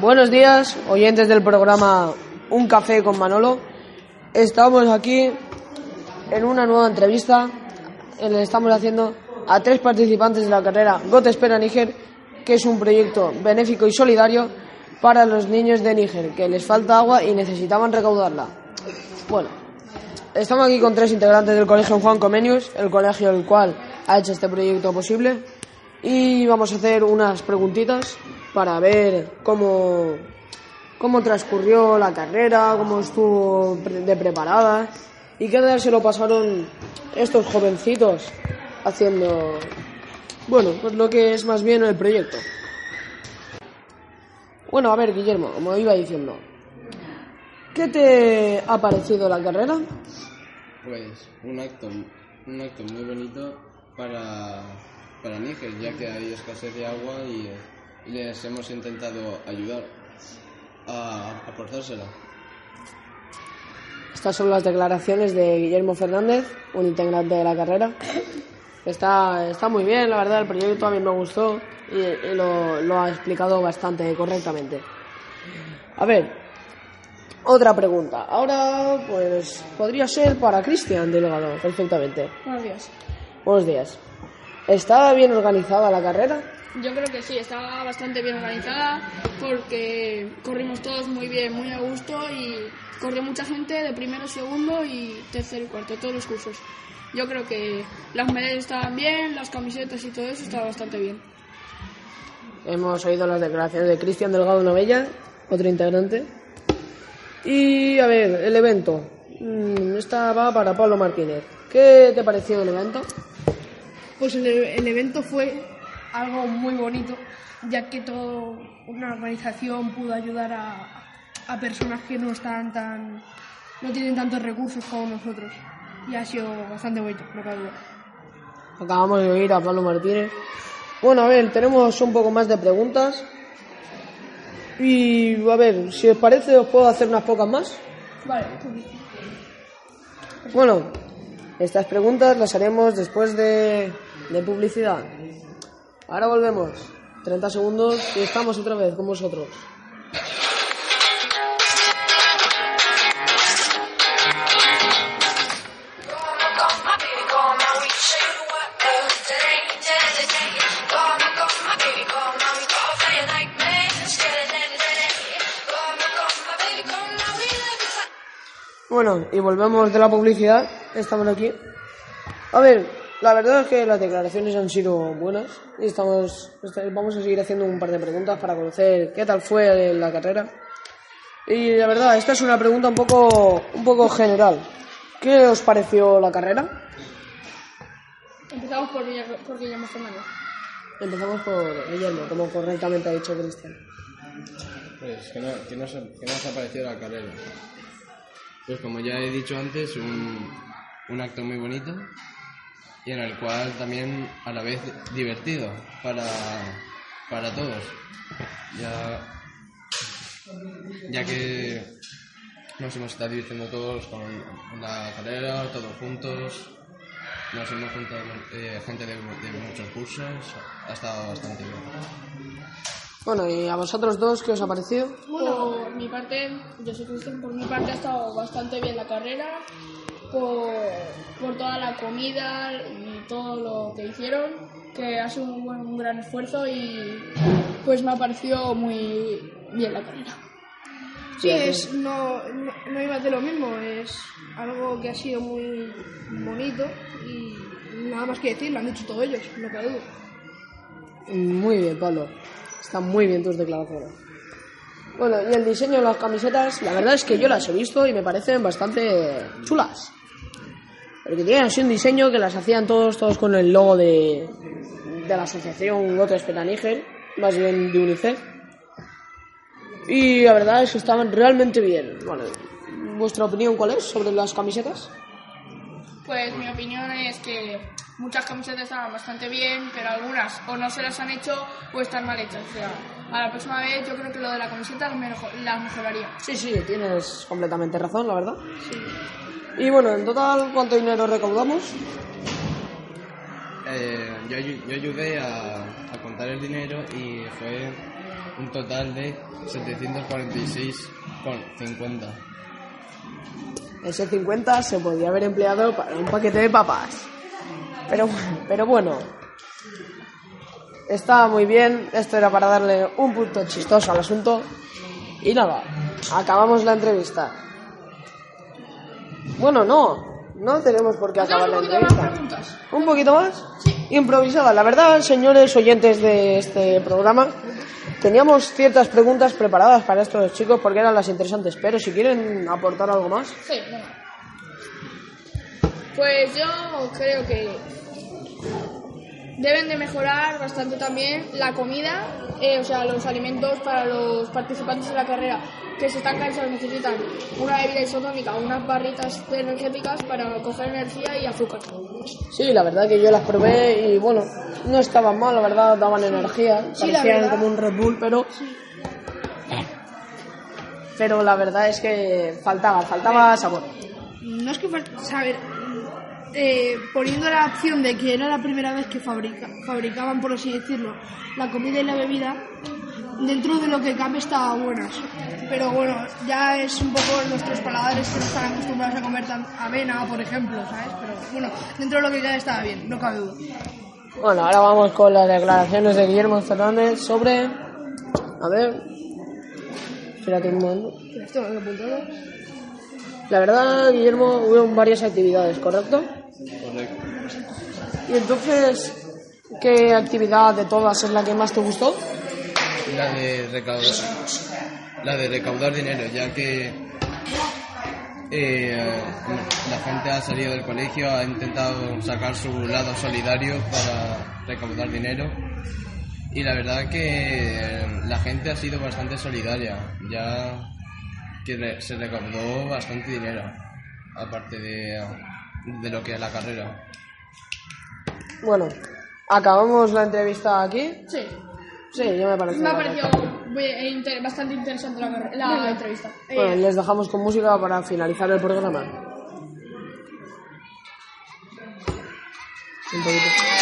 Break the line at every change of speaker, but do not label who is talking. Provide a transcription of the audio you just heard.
Buenos días, oyentes del programa Un Café con Manolo. Estamos aquí en una nueva entrevista. que estamos haciendo a tres participantes de la carrera Gote Espera Níger, que es un proyecto benéfico y solidario para los niños de Níger, que les falta agua y necesitaban recaudarla. Bueno, estamos aquí con tres integrantes del Colegio Juan Comenius, el colegio el cual ha hecho este proyecto posible, y vamos a hacer unas preguntitas para ver cómo, cómo transcurrió la carrera, cómo estuvo de preparada y qué tal se lo pasaron estos jovencitos haciendo, bueno, pues lo que es más bien el proyecto. Bueno, a ver, Guillermo, como iba diciendo, ¿qué te ha parecido la carrera?
Pues un acto, un acto muy bonito para, para Níger, ya que hay escasez de agua y, y les hemos intentado ayudar a aportársela.
Estas son las declaraciones de Guillermo Fernández, un integrante de la carrera. Está, está muy bien, la verdad, el proyecto a mí me gustó y, y lo, lo ha explicado bastante correctamente. A ver, otra pregunta. Ahora, pues, podría ser para Cristian Delgado, perfectamente.
Buenos días.
Buenos días. ¿Está bien organizada la carrera?
Yo creo que sí, estaba bastante bien organizada porque corrimos todos muy bien, muy a gusto y corrió mucha gente de primero, segundo y tercero y cuarto, todos los cursos. Yo creo que las medallas estaban bien, las camisetas y todo eso estaba bastante bien.
Hemos oído las declaraciones de Cristian Delgado Novella, otro integrante. Y a ver, el evento. Mm, Esta va para Pablo Martínez. ¿Qué te pareció el evento?
Pues el, el evento fue algo muy bonito, ya que toda una organización pudo ayudar a, a personas que no están tan, no tienen tantos recursos como nosotros. Y ha sido bastante bonito, no cabe duda.
Acabamos de oír a Pablo Martínez. Bueno, a ver, tenemos un poco más de preguntas. Y a ver, si os parece, os puedo hacer unas pocas más.
Vale,
Bueno, estas preguntas las haremos después de, de publicidad. Ahora volvemos. 30 segundos y estamos otra vez con vosotros. Bueno, y volvemos de la publicidad. Estamos aquí. A ver, la verdad es que las declaraciones han sido buenas y estamos, est- vamos a seguir haciendo un par de preguntas para conocer qué tal fue la carrera. Y la verdad, esta es una pregunta un poco, un poco general. ¿Qué os pareció la carrera?
Empezamos por, por Guillermo Fernández.
Empezamos por Guillermo, como correctamente ha dicho Cristian.
Pues, ¿qué, no, qué nos, qué nos ha parecido la carrera? Pues como ya he dicho antes, un, un acto muy bonito y en el cual también a la vez divertido para, para todos. Ya, ya que nos hemos estado divirtiendo todos con la carrera, todos juntos. Nos hemos juntado eh, gente de, de muchos cursos, ha estado bastante bien.
Bueno, ¿y a vosotros dos qué os ha parecido?
Por mi parte, yo soy Cristian, por mi parte ha estado bastante bien la carrera, por, por toda la comida y todo lo que hicieron, que ha sido un, buen- un gran esfuerzo y pues me ha parecido muy bien la carrera.
Sí, es, no, no, no iba de lo mismo, es algo que ha sido muy bonito y nada más que decir, lo han dicho todos ellos, no cabe duda.
Muy bien, Pablo. Están muy bien tus declaraciones. Bueno, y el diseño de las camisetas, la verdad es que yo las he visto y me parecen bastante chulas. Porque tienen así un diseño que las hacían todos, todos con el logo de, de la asociación Goto Espera Níger, más bien de UNICEF. Y la verdad es que estaban realmente bien. Bueno, ¿vuestra opinión cuál es sobre las camisetas?
Pues mi opinión es que muchas camisetas estaban bastante bien, pero algunas o no se las han hecho o están mal hechas. O sea, a la próxima vez yo creo que lo de la camiseta las mejo- las mejoraría.
Sí, sí, tienes completamente razón, la verdad. Y bueno, en total, ¿cuánto dinero recaudamos?
Eh, yo, yo ayudé a, a contar el dinero y fue un total de 746,50.
Ese 50 se podía haber empleado para un paquete de papas. Pero, pero bueno, estaba muy bien. Esto era para darle un punto chistoso al asunto. Y nada, acabamos la entrevista. Bueno, no, no tenemos por qué acabar la entrevista. ¿Un poquito más? Improvisada. La verdad, señores oyentes de este programa, teníamos ciertas preguntas preparadas para estos chicos porque eran las interesantes. Pero si quieren aportar algo más.
Sí, venga. Pues yo creo que deben de mejorar bastante también la comida, eh, o sea, los alimentos para los participantes de la carrera que se están cansados necesitan una bebida isotónica, unas barritas energéticas para coger energía y azúcar.
Sí, la verdad que yo las probé y bueno, no estaban mal, la verdad, daban energía,
Sí,
parecían como un Red Bull, pero... Pero la verdad es que faltaba, faltaba sabor.
No es que fal- saber, eh, poniendo la opción de que era la primera vez que fabrica, fabricaban, por así decirlo, la comida y la bebida, dentro de lo que cabe estaban buenas. Pero bueno, ya es un poco nuestros paladares que no están acostumbrados a comer tan avena, por ejemplo, ¿sabes? Pero bueno, dentro de lo que cabe estaba bien, no cabe duda.
Bueno, ahora vamos con las declaraciones de Guillermo Fernández sobre... A ver... Espérate un momento.
Esto lo he apuntado.
La verdad, Guillermo, hubo varias actividades, ¿correcto?
Correcto.
Y entonces, ¿qué actividad de todas es la que más te gustó?
La de recaudar, la de recaudar dinero, ya que eh, la gente ha salido del colegio, ha intentado sacar su lado solidario para recaudar dinero y la verdad que la gente ha sido bastante solidaria, ya que se recaudó bastante dinero, aparte de, de lo que es la carrera.
Bueno, acabamos la entrevista aquí.
Sí,
Sí, ya me parece.
me ha parecido eh, inter- bastante interesante la, la entrevista.
Bueno, les dejamos con música para finalizar el programa. Un poquito.